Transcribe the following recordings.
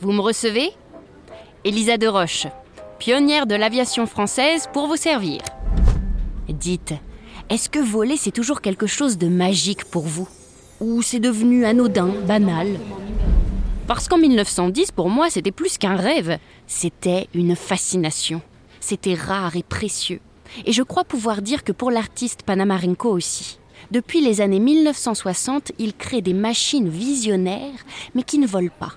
Vous me recevez? Elisa de Roche, pionnière de l'aviation française pour vous servir. Dites, est-ce que voler c'est toujours quelque chose de magique pour vous? Ou c'est devenu anodin, banal? Parce qu'en 1910, pour moi, c'était plus qu'un rêve, c'était une fascination. C'était rare et précieux. Et je crois pouvoir dire que pour l'artiste Panamarenko aussi. Depuis les années 1960, il crée des machines visionnaires, mais qui ne volent pas.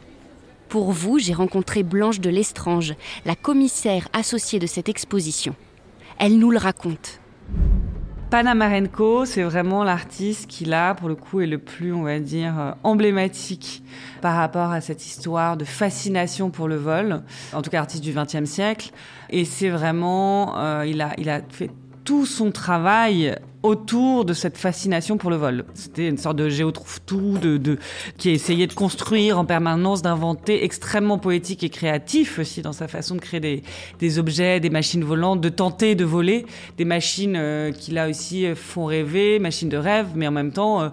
Pour vous, j'ai rencontré Blanche de Lestrange, la commissaire associée de cette exposition. Elle nous le raconte. Panamarenko, c'est vraiment l'artiste qui là, pour le coup, est le plus, on va dire, euh, emblématique par rapport à cette histoire de fascination pour le vol. En tout cas, artiste du XXe siècle. Et c'est vraiment, euh, il a, il a fait tout son travail autour de cette fascination pour le vol. C'était une sorte de géotrouve-tout de, qui essayait de construire en permanence, d'inventer, extrêmement poétique et créatif aussi dans sa façon de créer des, objets, des machines volantes, de tenter de voler, des machines euh, qui là aussi font rêver, machines de rêve, mais en même temps euh,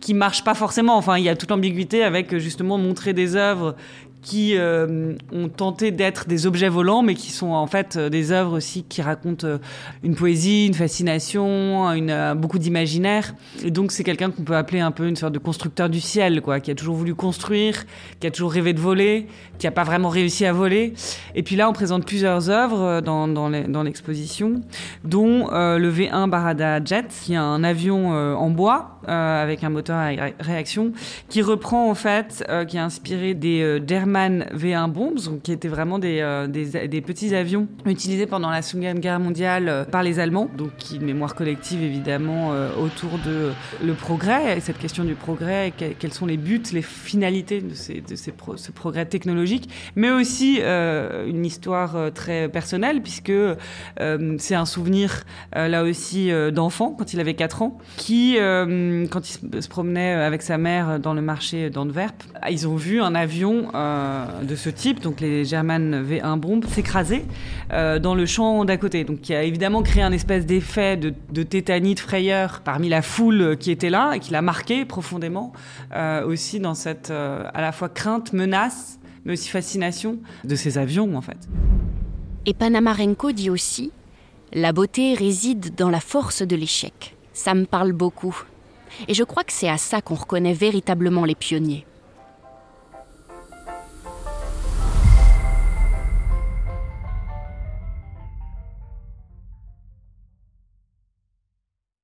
qui marchent pas forcément. Enfin, il y a toute l'ambiguïté avec justement montrer des œuvres qui euh, ont tenté d'être des objets volants, mais qui sont en fait euh, des œuvres aussi qui racontent euh, une poésie, une fascination, beaucoup d'imaginaire. Et donc c'est quelqu'un qu'on peut appeler un peu une sorte de constructeur du ciel, quoi, qui a toujours voulu construire, qui a toujours rêvé de voler, qui n'a pas vraiment réussi à voler. Et puis là, on présente plusieurs œuvres dans, l'exposition, dont le V1 Barada Jet, qui est un avion en bois avec un moteur à réaction, qui reprend en fait, qui est inspiré des German V1 Bombs, qui étaient vraiment des, euh, des, petits avions utilisés pendant la Seconde Guerre mondiale euh, par les Allemands. Donc, une mémoire collective évidemment euh, autour de le progrès, cette question du progrès, quels sont les buts, les finalités de, ces, de ces ce progrès technologique, mais aussi une histoire très personnelle, puisque c'est un souvenir là aussi d'enfant, quand il avait 4 ans, qui, quand il se promenait avec sa mère dans le marché d'Antwerp, ils ont vu un avion de ce type, donc les German V1 bombes, s'écraser euh, dans le champ d'à côté. Donc qui a évidemment créé un espèce d'effet de, de, tétanie, de frayeur parmi la foule qui était là et qui l'a marqué profondément euh, aussi dans cette à la fois crainte, menace, mais aussi fascination de ces avions en fait. Et Panamarenko dit aussi La beauté réside dans la force de l'échec. Ça me parle beaucoup. Et je crois que c'est à ça qu'on reconnaît véritablement les pionniers.